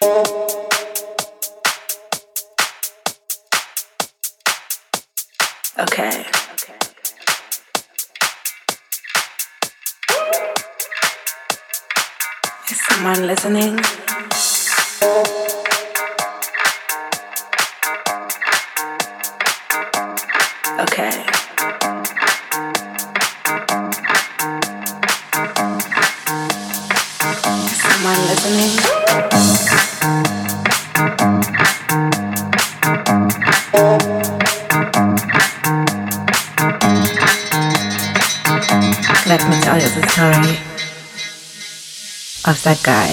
Okay. Is someone listening? of that guy.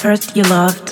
First you loved,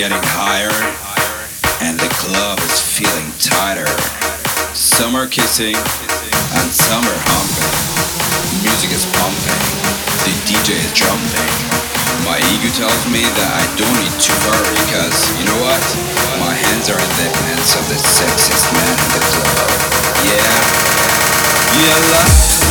getting higher and the club is feeling tighter. Some are kissing and some are humping. Music is pumping, the DJ is jumping. My ego tells me that I don't need to hurry because you know what? My hands are in the hands of the sexiest man in the club. Yeah. Yeah, love.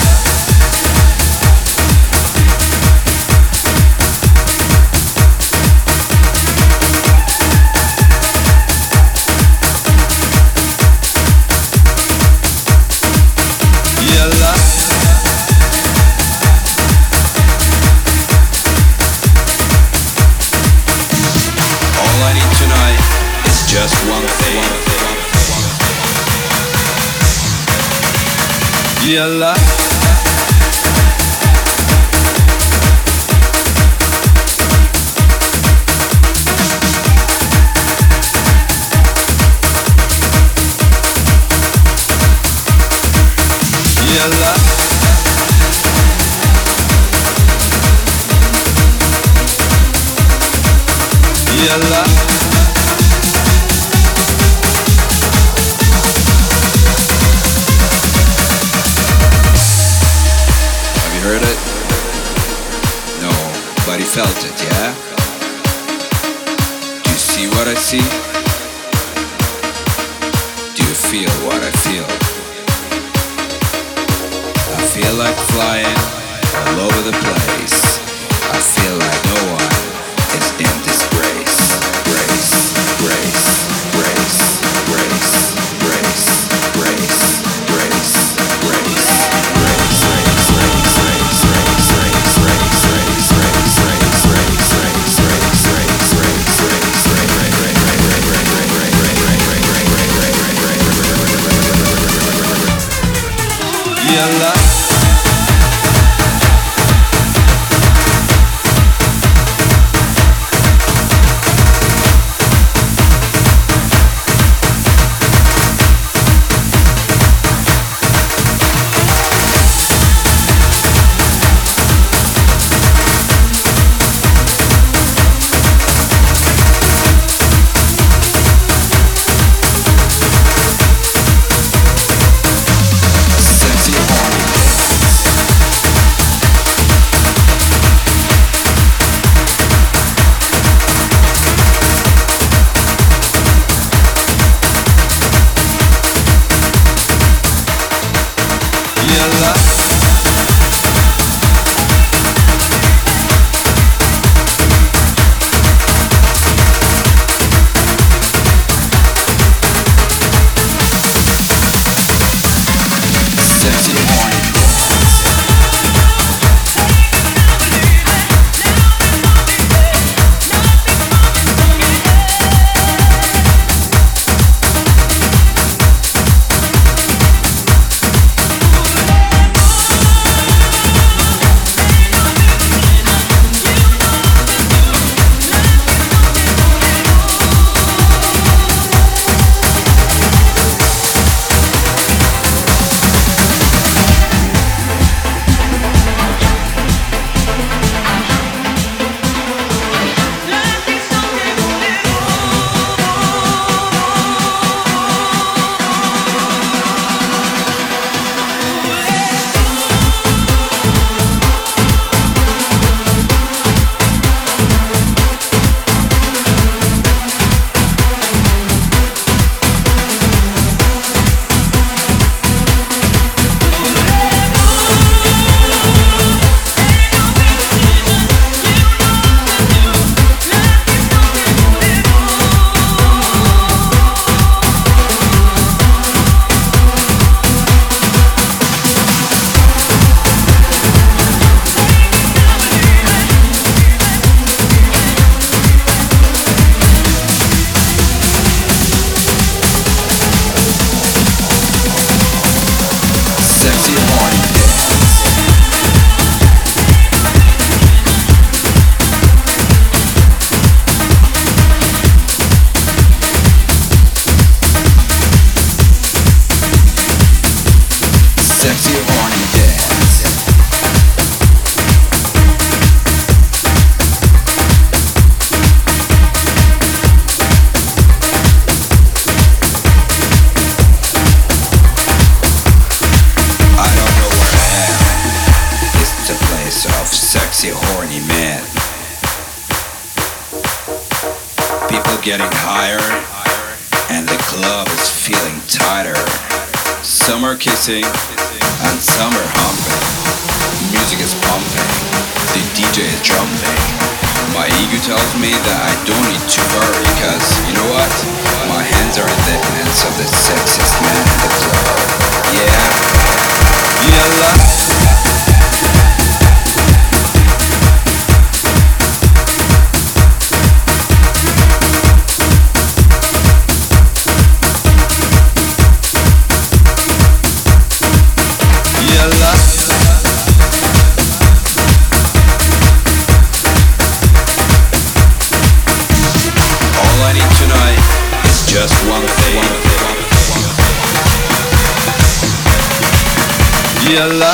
Yalla. yalla getting higher and the club is feeling tighter. Some are kissing and some are humping. Music is pumping, the DJ is jumping. My ego tells me that I don't need to worry cause you know what? My hands are in the hands of the sexiest man in the club. Yeah. Yalla. Yalla. Yalla.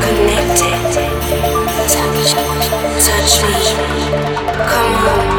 Connected. Touch. Touch me. Come on.